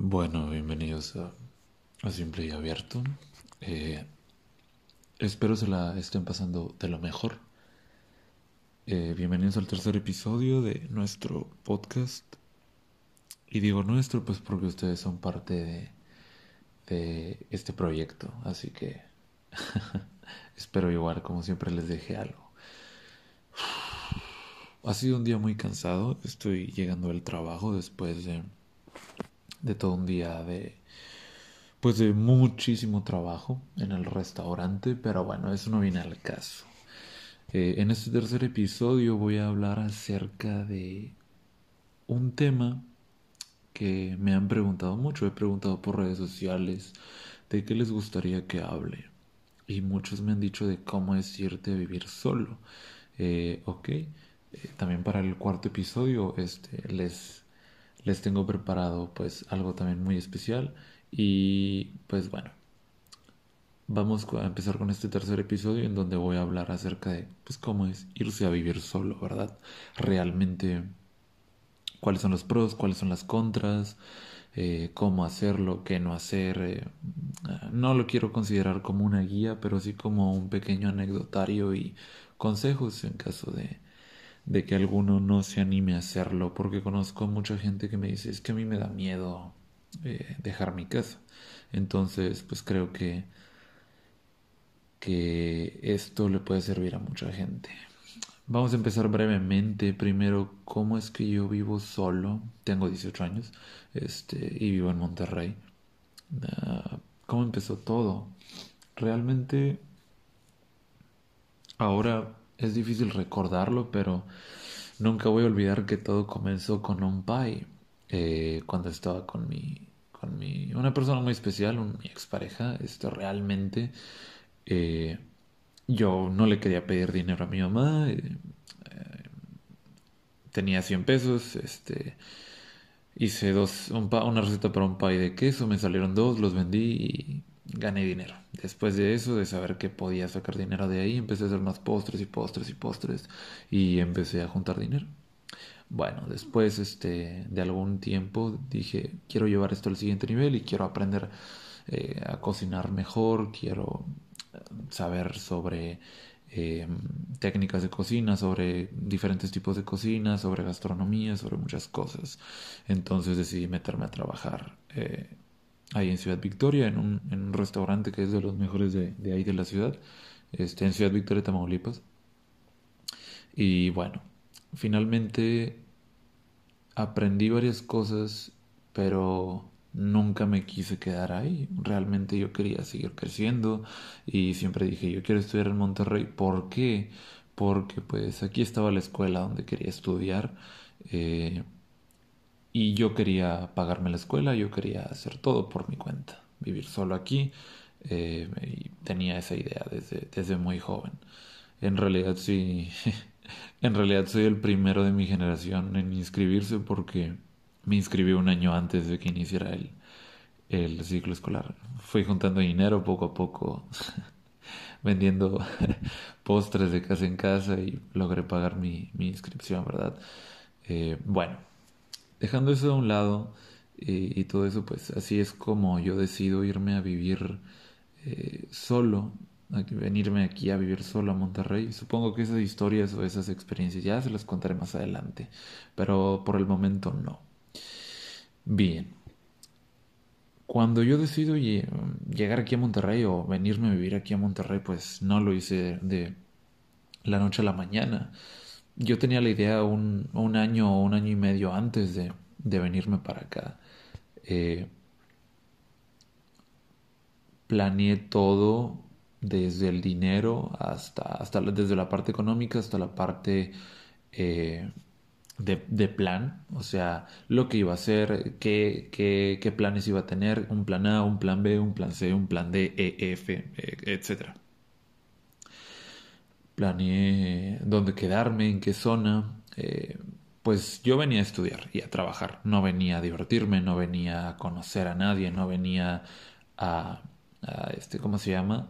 Bueno, bienvenidos a, Simple y Abierto. Eh, espero se la estén pasando de lo mejor. Eh, bienvenidos al tercer episodio de nuestro podcast. Y digo nuestro, pues porque ustedes son parte de, este proyecto. Así que espero igual, como siempre, les deje algo. Ha sido un día muy cansado. Estoy llegando al trabajo después de de todo un día de pues de muchísimo trabajo en el restaurante, pero bueno, eso no viene al caso. Eh, en este tercer episodio voy a hablar acerca de un tema que me han preguntado mucho. He preguntado por redes sociales de qué les gustaría que hable. Y muchos me han dicho de cómo es irte a vivir solo. Eh, ok, eh, también para el cuarto episodio este, les les tengo preparado pues algo también muy especial. Y pues bueno vamos a empezar con este tercer episodio en donde voy a hablar acerca de pues cómo es irse a vivir solo verdad realmente cuáles son los pros cuáles son las contras eh, cómo hacerlo qué no hacer eh, no lo quiero considerar como una guía pero sí como un pequeño anecdotario y consejos en caso de de que alguno no se anime a hacerlo, porque conozco mucha gente que me dice, es que a mí me da miedo eh, dejar mi casa. Entonces, pues creo que, que esto le puede servir a mucha gente. Vamos a empezar brevemente. Primero, ¿cómo es que yo vivo solo? Tengo 18 años este, y vivo en Monterrey. Ah, ¿Cómo empezó todo? Realmente, ahora es difícil recordarlo, pero nunca voy a olvidar que todo comenzó con un pie. Eh, cuando estaba con mi, con mi, una persona muy especial, un, mi expareja, esto realmente, eh, yo no le quería pedir dinero a mi mamá, eh, tenía 100 pesos, este, hice dos, una receta para un pie de queso, me salieron dos, los vendí gané dinero. Después de eso, de saber que podía sacar dinero de ahí, empecé a hacer más postres y postres y postres y empecé a juntar dinero. Bueno, después este, de algún tiempo dije, quiero llevar esto al siguiente nivel y quiero aprender eh, a cocinar mejor, quiero saber sobre em, técnicas de cocina, sobre diferentes tipos de cocina, sobre gastronomía, sobre muchas cosas. Entonces decidí meterme a trabajar. Eh, ahí en Ciudad Victoria, en un, restaurante que es de los mejores de, de, ahí de la ciudad, este, en Ciudad Victoria, Tamaulipas. Y bueno, finalmente aprendí varias cosas, pero nunca me quise quedar ahí. Realmente yo quería seguir creciendo y siempre dije, yo quiero estudiar en Monterrey. ¿Por qué? Porque pues aquí estaba la escuela donde quería estudiar. Eh, y yo quería pagarme la escuela, yo quería hacer todo por mi cuenta, vivir solo aquí. Eh, y tenía esa idea desde, desde muy joven. En realidad sí, en realidad soy el primero de mi generación en inscribirse porque me inscribí un año antes de que iniciara el, el ciclo escolar. Fui juntando dinero poco a poco, vendiendo postres de casa en casa y logré pagar mi, mi inscripción, ¿verdad? Eh, bueno, dejando eso a un lado eh, y todo eso, pues así es como yo decido irme a vivir eh, solo, a venirme aquí a vivir solo a Monterrey. Supongo que esas historias o esas experiencias ya se las contaré más adelante, pero por el momento no. Bien. Cuando yo decido llegar aquí a Monterrey o venirme a vivir aquí a Monterrey, pues no lo hice de la noche a la mañana yo tenía la idea un, año o un año y medio antes de, venirme para acá. Eh, planeé todo desde el dinero hasta, hasta desde la parte económica hasta la parte eh, de, plan, o sea, lo que iba a hacer, qué, qué, qué, planes iba a tener, un plan A, un plan B, un plan C, un plan D, E, F, e, etcétera planeé dónde quedarme, en qué zona. Eh, pues yo venía a estudiar y a trabajar, no venía a divertirme, no venía a conocer a nadie, no venía a, este, ¿cómo se llama?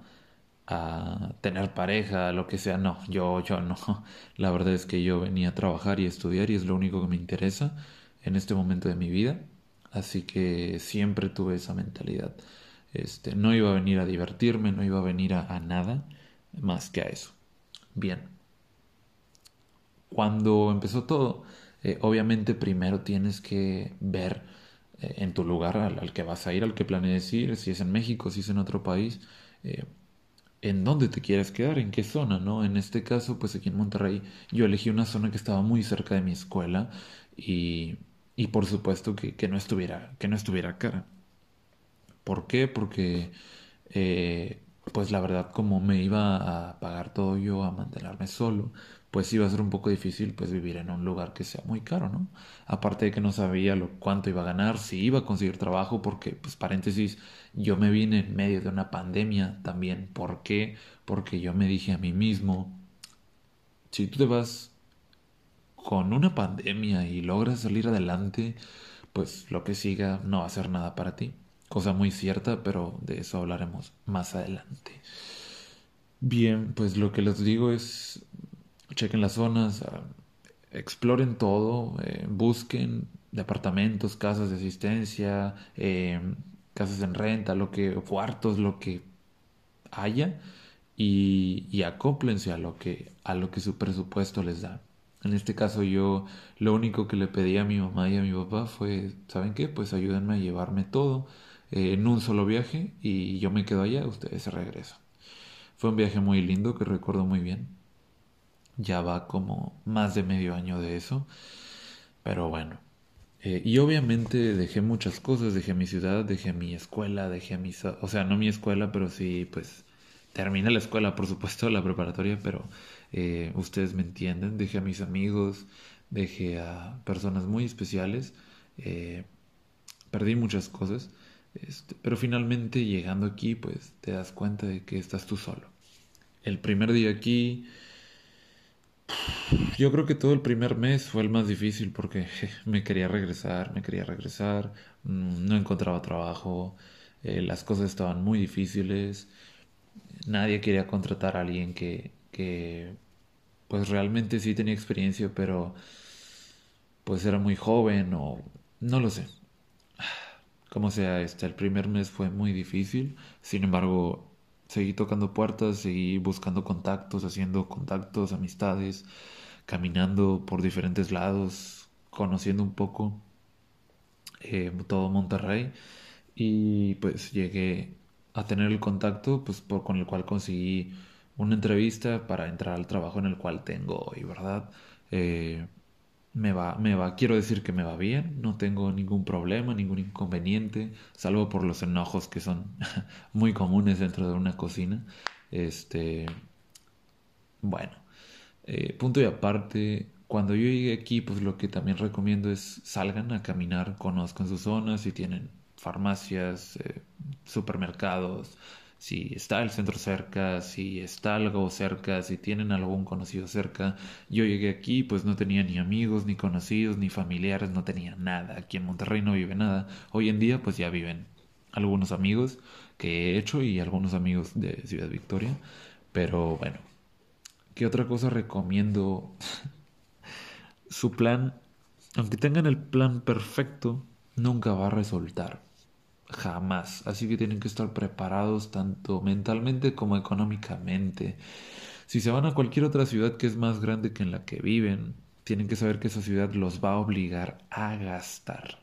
a tener pareja, lo que sea, no, yo, yo no. La verdad es que yo venía a trabajar y a estudiar y es lo único que me interesa en este momento de mi vida. Así que siempre tuve esa mentalidad. Este, no iba a venir a divertirme, no iba a venir a, nada más que a eso. Bien. Cuando empezó todo, eh, obviamente primero tienes que ver eh, en tu lugar al, que vas a ir, al que planees ir, si es en México, si es en otro país, eh, en dónde te quieres quedar, en qué zona, ¿no? En este caso, pues aquí en Monterrey, yo elegí una zona que estaba muy cerca de mi escuela y, y por supuesto que, que, no estuviera, que no estuviera cara. ¿Por qué? Porque, pues la verdad, como me iba a pagar todo yo, a mantenerme solo, pues iba a ser un poco difícil pues vivir en un lugar que sea muy caro, ¿no? Aparte de que no sabía lo, cuánto iba a ganar, si iba a conseguir trabajo, porque, pues paréntesis, yo me vine en medio de una pandemia también. ¿Por qué? Porque yo me dije a mí mismo, si tú te vas con una pandemia y logras salir adelante, pues lo que siga no va a ser nada para ti cosa muy cierta, pero de eso hablaremos más adelante. Bien, pues lo que les digo es, chequen las zonas, ah, exploren todo, eh, busquen departamentos, casas de asistencia, em, casas en renta, lo que, cuartos, lo que haya y, y acóplense a lo que, a lo que su presupuesto les da. En este caso yo lo único que le pedí a mi mamá y a mi papá fue, ¿saben qué? Pues ayúdenme a llevarme todo eh, en un solo viaje y yo me quedo allá, ustedes se regresan. Fue un viaje muy lindo que recuerdo muy bien. Ya va como más de medio año de eso. Pero bueno. Eh, y obviamente dejé muchas cosas, dejé mi ciudad, dejé mi escuela, dejé mi... O sea, no mi escuela, pero sí, pues terminé la escuela, por supuesto, la preparatoria, pero eh, ustedes me entienden. Dejé a mis amigos, dejé a personas muy especiales. perdí muchas cosas. Este, pero finalmente llegando aquí, pues te das cuenta de que estás tú solo. El primer día aquí, yo creo que todo el primer mes fue el más difícil porque me quería regresar, me quería regresar, mm, no encontraba trabajo, eh, las cosas estaban muy difíciles, nadie quería contratar a alguien que, que pues realmente sí tenía experiencia, pero pues era muy joven o no lo sé. Como sea, este, el primer mes fue muy difícil, sin embargo, seguí tocando puertas, seguí buscando contactos, haciendo contactos, amistades, caminando por diferentes lados, conociendo un poco eh, todo Monterrey y pues llegué a tener el contacto pues por, con el cual conseguí una entrevista para entrar al trabajo en el cual tengo hoy, ¿verdad? Eh, me va, me va, quiero decir que me va bien, no tengo ningún problema, ningún inconveniente, salvo por los enojos que son muy comunes dentro de una cocina. Este, bueno, eh, punto y aparte, cuando yo llegué aquí, pues lo que también recomiendo es salgan a caminar, conozcan sus zonas, si tienen farmacias, eh, supermercados, si está el centro cerca, si está algo cerca, si tienen algún conocido cerca. Yo llegué aquí, pues no tenía ni amigos, ni conocidos, ni familiares, no tenía nada. Aquí en Monterrey no vive nada. Hoy en día, pues ya viven algunos amigos que he hecho y algunos amigos de Ciudad Victoria. Pero bueno, ¿qué otra cosa recomiendo? Su plan, aunque tengan el plan perfecto, nunca va a resultar jamás. Así que tienen que estar preparados tanto mentalmente como económicamente. Si se van a cualquier otra ciudad que es más grande que en la que viven, tienen que saber que esa ciudad los va a obligar a gastar.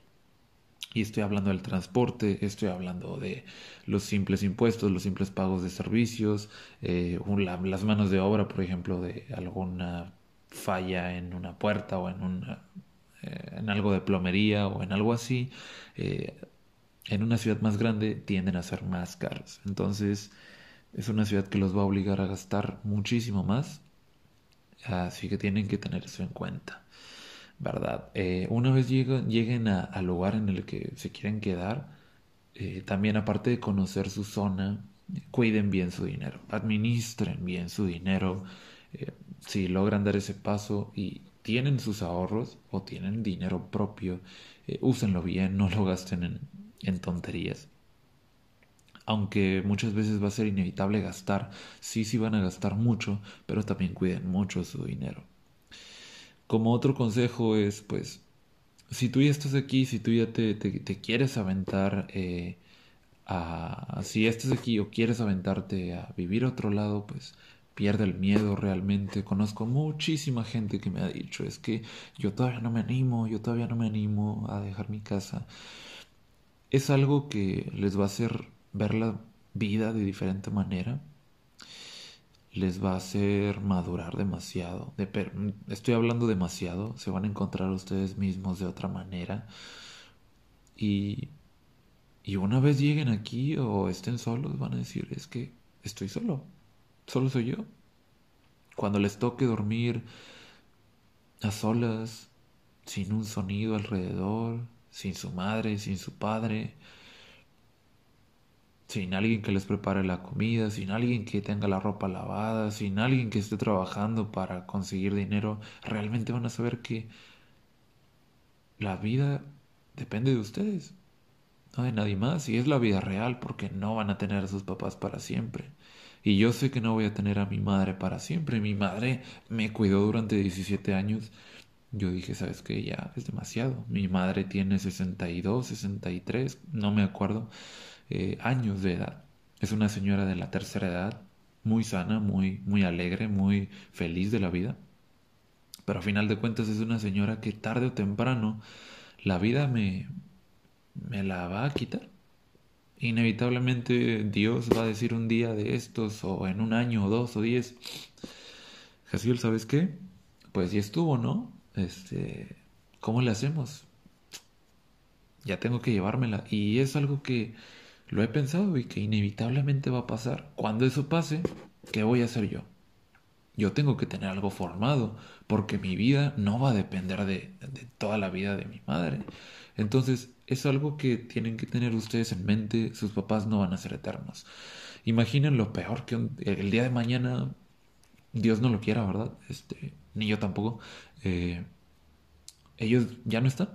Y estoy hablando del transporte, estoy hablando de los simples impuestos, los simples pagos de servicios, eh, las manos de obra, por ejemplo, de alguna falla en una puerta o en, eh, en algo de plomería o en algo así. Eh, en una ciudad más grande tienden a ser más caros. Entonces es una ciudad que los va a obligar a gastar muchísimo más. Así que tienen que tener eso en cuenta. ¿Verdad? Eh, una vez lleguen, lleguen al lugar en el que se quieren quedar, eh, también aparte de conocer su zona, cuiden bien su dinero, administren bien su dinero. Eh, si logran dar ese paso y tienen sus ahorros o tienen dinero propio, úsenlo bien, no lo gasten en, en tonterías. Aunque muchas veces va a ser inevitable gastar, sí, sí van a gastar mucho, pero también cuiden mucho su dinero. Como otro consejo es, pues, si tú ya estás aquí, si tú ya te, quieres aventar eh, a... Si estás aquí o quieres aventarte a vivir a otro lado, pues pierde el miedo realmente. Conozco muchísima gente que me ha dicho, es que yo todavía no me animo, yo todavía no me animo a dejar mi casa. Es algo que les va a hacer ver la vida de diferente manera. Les va a hacer madurar demasiado. estoy hablando demasiado. Se van a encontrar ustedes mismos de otra manera. Y, y una vez lleguen aquí o estén solos, van a decir, es que estoy solo Solo soy yo. Cuando les toque dormir a solas, sin un sonido alrededor, sin su madre, sin su padre, sin alguien que les prepare la comida, sin alguien que tenga la ropa lavada, sin alguien que esté trabajando para conseguir dinero, realmente van a saber que la vida depende de ustedes, no de nadie más, y es la vida real porque no van a tener a sus papás para siempre. Y yo sé que no voy a tener a mi madre para siempre. Mi madre me cuidó durante 17 años. Yo dije, ¿sabes qué? Ya es demasiado. Mi madre tiene 62, 63, no me acuerdo, eh, años de edad. Es una señora de la tercera edad, muy sana, muy, muy alegre, muy feliz de la vida. Pero a final de cuentas es una señora que tarde o temprano la vida me, me la va a quitar. Inevitablemente Dios va a decir un día de estos, o en un año, o dos, o diez, Jaciel, ¿sabes qué? Pues ya estuvo, ¿no? Este, ¿cómo le hacemos? Ya tengo que llevármela. Y es algo que lo he pensado y que inevitablemente va a pasar. Cuando eso pase, ¿qué voy a hacer yo? Yo tengo que tener algo formado, porque mi vida no va a depender de, toda la vida de mi madre. Entonces, es algo que tienen que tener ustedes en mente, sus papás no van a ser eternos. Imaginen lo peor que el día de mañana, Dios no lo quiera, ¿verdad? Este, ni yo tampoco. Eh, ellos ya no están.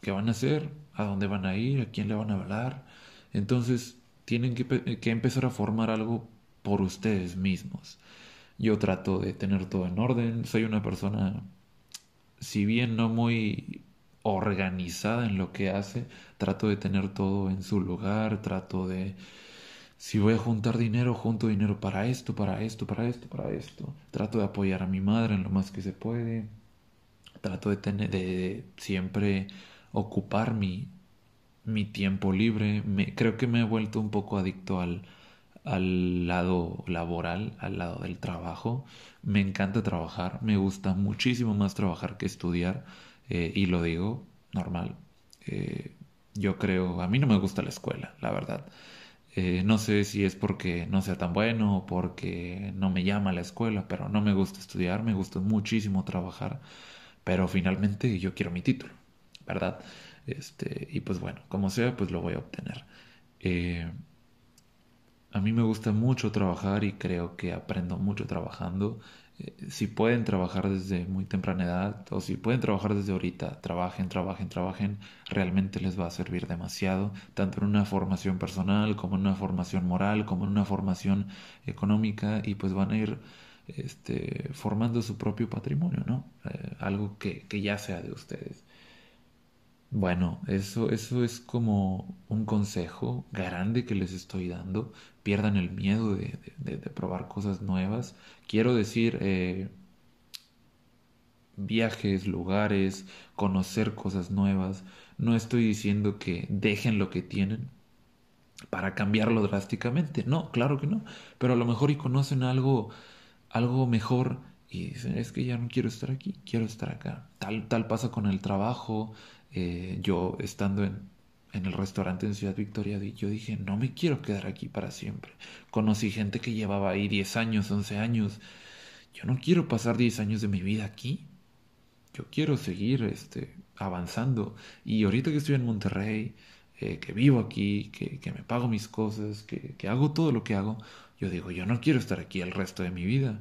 ¿Qué van a hacer? ¿A dónde van a ir? ¿A quién le van a hablar? Entonces, tienen que, que empezar a formar algo por ustedes mismos. Yo trato de tener todo en orden. Soy una persona, si bien no muy organizada en lo que hace, trato de tener todo en su lugar, trato de, si voy a juntar dinero, junto dinero para esto, para esto, para esto, para esto, trato de apoyar a mi madre en lo más que se puede, trato de tener, de siempre ocupar mi, mi tiempo libre, me, creo que me he vuelto un poco adicto al, al lado laboral, al lado del trabajo. Me encanta trabajar, me gusta muchísimo más trabajar que estudiar. Eh, y lo digo normal. Eh, yo creo, a mí no me gusta la escuela, la verdad. Eh, no sé si es porque no sea tan bueno o porque no me llama la escuela, pero no me gusta estudiar, me gusta muchísimo trabajar, pero finalmente yo quiero mi título, ¿verdad? Este, y pues bueno, como sea, pues lo voy a obtener. a mí me gusta mucho trabajar y creo que aprendo mucho trabajando. Eh, si pueden trabajar desde muy temprana edad o si pueden trabajar desde ahorita, trabajen, trabajen, trabajen, realmente les va a servir demasiado, tanto en una formación personal como en una formación moral, como en una formación económica y pues van a ir este, formando su propio patrimonio, ¿no? Eh, algo que, que ya sea de ustedes. Bueno, eso, eso es como un consejo grande que les estoy dando. Pierdan el miedo de, probar cosas nuevas. Quiero decir, eh, viajes, lugares, conocer cosas nuevas. No estoy diciendo que dejen lo que tienen para cambiarlo drásticamente. No, claro que no. Pero a lo mejor y conocen algo, algo mejor y dicen, es que ya no quiero estar aquí, quiero estar acá. Tal, tal pasa con el trabajo, eh, yo estando en, en, el restaurante en Ciudad Victoria, yo dije, no me quiero quedar aquí para siempre. Conocí gente que llevaba ahí 10 años, 11 años. Yo no quiero pasar 10 años de mi vida aquí. Yo quiero seguir este, avanzando. Y ahorita que estoy en Monterrey, eh, que vivo aquí, que, que, me pago mis cosas, que, que hago todo lo que hago, yo digo, yo no quiero estar aquí el resto de mi vida.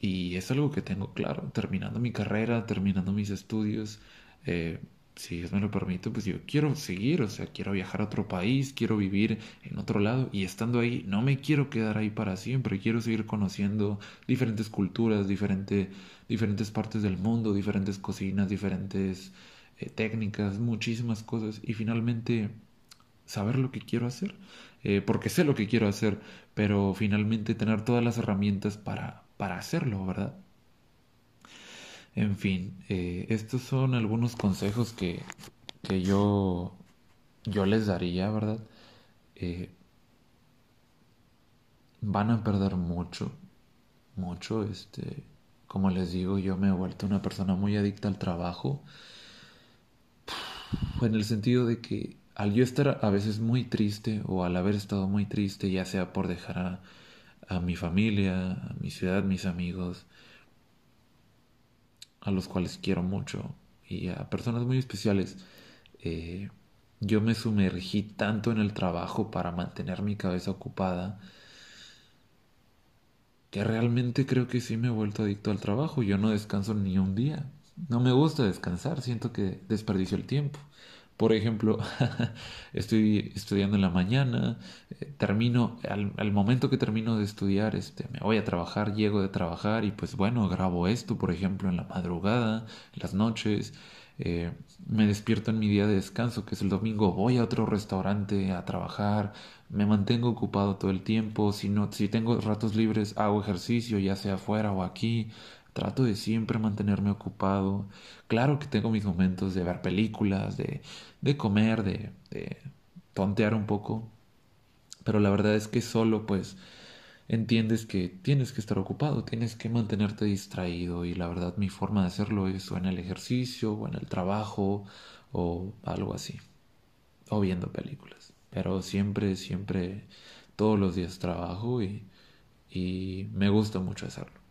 Y es algo que tengo claro, terminando mi carrera, terminando mis estudios, eh, si Dios me lo permite, pues yo quiero seguir, o sea, quiero viajar a otro país, quiero vivir en otro lado y estando ahí, no me quiero quedar ahí para siempre, quiero seguir conociendo diferentes culturas, diferente, diferentes partes del mundo, diferentes cocinas, diferentes eh, técnicas, muchísimas cosas y finalmente saber lo que quiero hacer, eh, porque sé lo que quiero hacer, pero finalmente tener todas las herramientas para, para hacerlo, ¿verdad? En fin, eh, estos son algunos consejos que, que yo, yo les daría, ¿verdad? van a perder mucho, mucho, este, como les digo, yo me he vuelto una persona muy adicta al trabajo, en el sentido de que al yo estar a veces muy triste o al haber estado muy triste, ya sea por dejar a, a mi familia, a mi ciudad, mis amigos, a los cuales quiero mucho y a personas muy especiales, eh, yo me sumergí tanto en el trabajo para mantener mi cabeza ocupada que realmente creo que sí me he vuelto adicto al trabajo. Yo no descanso ni un día. No me gusta descansar, siento que desperdicio el tiempo. Por ejemplo, estoy estudiando en la mañana, eh, termino, al, momento que termino de estudiar, este, me voy a trabajar, llego de trabajar y pues bueno, grabo esto, por ejemplo, en la madrugada, en las noches, eh, me despierto en mi día de descanso, que es el domingo, voy a otro restaurante a trabajar, me mantengo ocupado todo el tiempo, si, no, si tengo ratos libres hago ejercicio, ya sea afuera o aquí, trato de siempre mantenerme ocupado. Claro que tengo mis momentos de ver películas, de, de comer, de, de tontear un poco, pero la verdad es que solo pues entiendes que tienes que estar ocupado, tienes que mantenerte distraído y la verdad mi forma de hacerlo es o en el ejercicio o en el trabajo o algo así, o viendo películas. Pero siempre, siempre, todos los días trabajo y, y me gusta mucho hacerlo.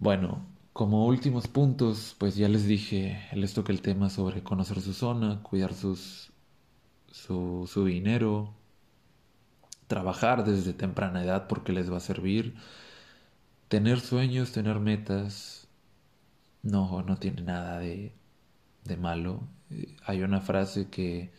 Bueno, como últimos puntos, pues ya les dije, les toca el tema sobre conocer su zona, cuidar sus, su, su dinero, trabajar desde temprana edad porque les va a servir. Tener sueños, tener metas, no, no tiene nada de, de malo. Eh, hay una frase que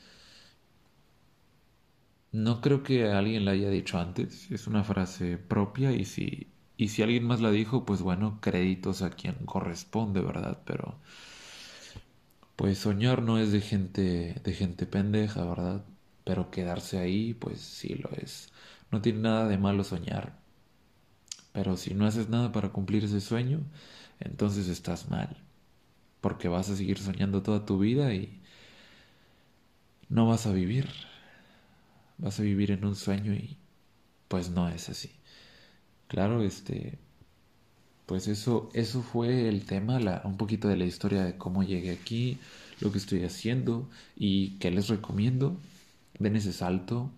no creo que alguien la haya dicho antes, es una frase propia y si, y si alguien más la dijo, pues bueno, créditos a quien corresponde, ¿verdad? Pero pues soñar no es de gente de gente pendeja, ¿verdad? pero quedarse ahí, pues sí lo es. No tiene nada de malo soñar. Pero si no haces nada para cumplir ese sueño, entonces estás mal. Porque vas a seguir soñando toda tu vida y no vas a vivir. Vas a vivir en un sueño y pues no es así. Claro, este pues eso eso fue el tema, la, un poquito de la historia de cómo llegué aquí, lo que estoy haciendo y qué les recomiendo den ese salto,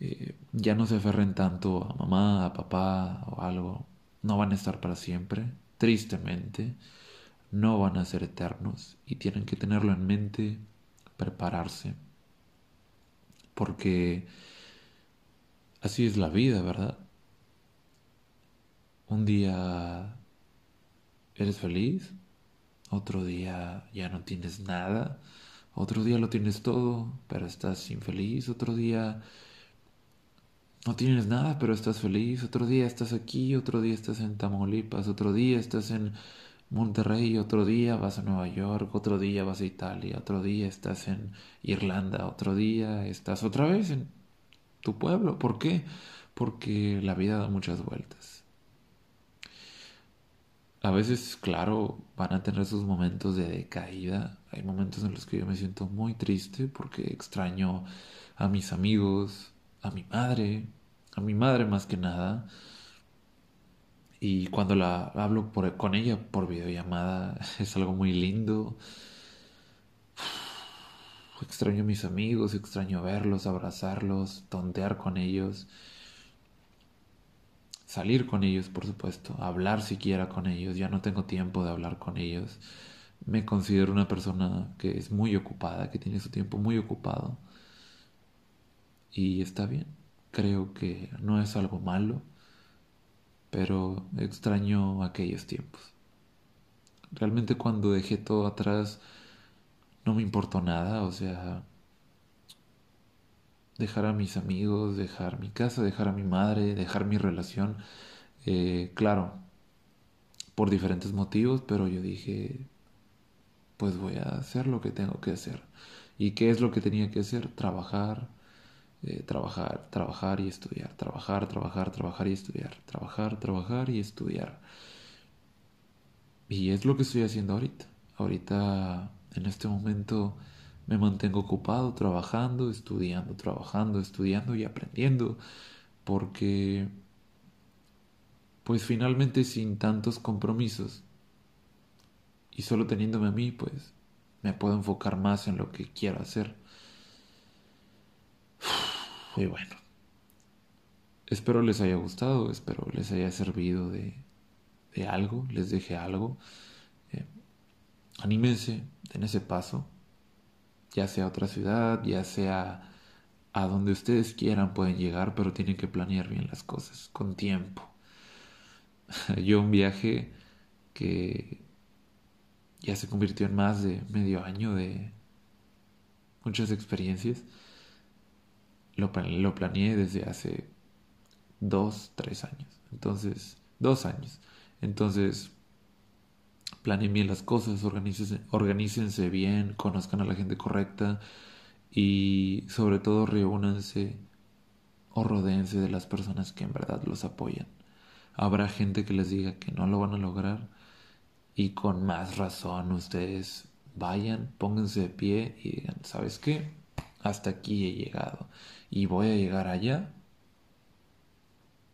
eh, ya no se aferren tanto a mamá, a papá o algo, no van a estar para siempre, tristemente, no van a ser eternos y tienen que tenerlo en mente, prepararse, porque así es la vida, ¿verdad? Un día eres feliz, otro día ya no tienes nada, otro día lo tienes todo, pero estás infeliz. Otro día no tienes nada, pero estás feliz. Otro día estás aquí, otro día estás en Tamaulipas, otro día estás en Monterrey, otro día vas a Nueva York, otro día vas a Italia, otro día estás en Irlanda, otro día estás otra vez en tu pueblo. ¿Por qué? Porque la vida da muchas vueltas a veces, claro, van a tener sus momentos de decaída. Hay momentos en los que yo me siento muy triste porque extraño a mis amigos, a mi madre, a mi madre más que nada. Y cuando la hablo con ella por videollamada es algo muy lindo. Extraño a mis amigos, extraño verlos, abrazarlos, tontear con ellos salir con ellos, por supuesto, hablar siquiera con ellos, ya no tengo tiempo de hablar con ellos. Me considero una persona que es muy ocupada, que tiene su tiempo muy ocupado. Y está bien, creo que no es algo malo, pero extraño aquellos tiempos. Realmente cuando dejé todo atrás no me importó nada, o sea, dejar a mis amigos, dejar mi casa, dejar a mi madre, dejar mi relación. Eh, claro, por diferentes motivos, pero yo dije, pues voy a hacer lo que tengo que hacer. ¿Y qué es lo que tenía que hacer? Trabajar, eh, trabajar, trabajar y estudiar, trabajar, trabajar, trabajar y estudiar, trabajar, trabajar y estudiar. Y es lo que estoy haciendo ahorita. Ahorita, en este momento, me mantengo ocupado trabajando, estudiando, trabajando, estudiando y aprendiendo. Porque, pues finalmente sin tantos compromisos y solo teniéndome a mí, pues me puedo enfocar más en lo que quiero hacer. Y bueno, espero les haya gustado, espero les haya servido de, de algo, les deje algo. Eh, anímense, den ese paso, ya sea a otra ciudad, ya sea a donde ustedes quieran pueden llegar, pero tienen que planear bien las cosas, con tiempo. Yo un viaje que ya se convirtió en más de medio año de muchas experiencias. Lo, lo planeé desde hace dos, tres años. Entonces, dos años. Entonces, planeen bien las cosas, organícense, organícense bien, conozcan a la gente correcta y sobre todo reúnanse o rodeense de las personas que en verdad los apoyan. Habrá gente que les diga que no lo van a lograr y con más razón ustedes vayan, pónganse de pie y digan, ¿sabes qué? Hasta aquí he llegado y voy a llegar allá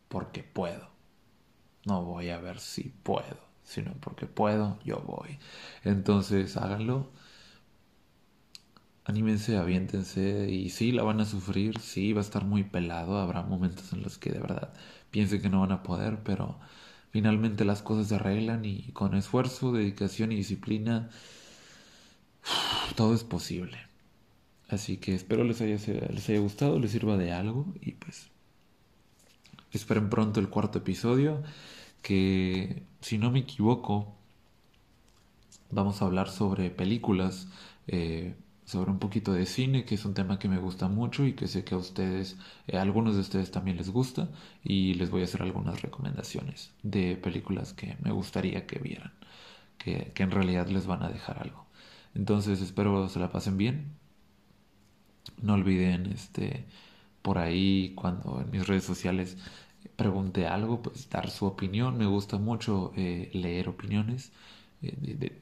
porque puedo. No voy a ver si puedo, sino porque puedo, yo voy. Entonces háganlo. Anímense, aviéntense y sí, la van a sufrir, sí, va a estar muy pelado, habrá momentos en los que de verdad piensen que no van a poder, pero finalmente las cosas se arreglan y con esfuerzo, dedicación y disciplina todo es posible. Así que espero les haya, les haya gustado, les sirva de algo y pues esperen pronto el cuarto episodio que si no me equivoco vamos a hablar sobre películas eh, sobre un poquito de cine, que es un tema que me gusta mucho y que sé que a ustedes, eh, a algunos de ustedes también les gusta, y les voy a hacer algunas recomendaciones de películas que me gustaría que vieran, que, que en realidad les van a dejar algo. Entonces espero se la pasen bien. No olviden este por ahí cuando en mis redes sociales pregunte algo, pues dar su opinión. Me gusta mucho eh, leer opiniones eh,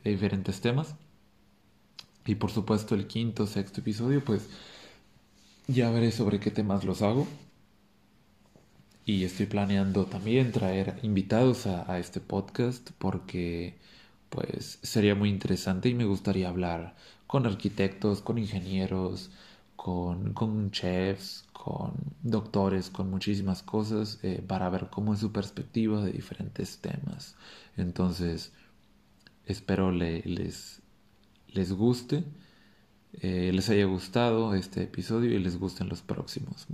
de diferentes temas. Y por supuesto el quinto, sexto episodio, pues ya veré sobre qué temas los hago. Y estoy planeando también traer invitados a, este podcast porque pues sería muy interesante y me gustaría hablar con arquitectos, con ingenieros, con, con chefs, con doctores, con muchísimas cosas eh, para ver cómo es su perspectiva de diferentes temas. Entonces, espero les, les guste, eh, les haya gustado este episodio y les gusten los próximos.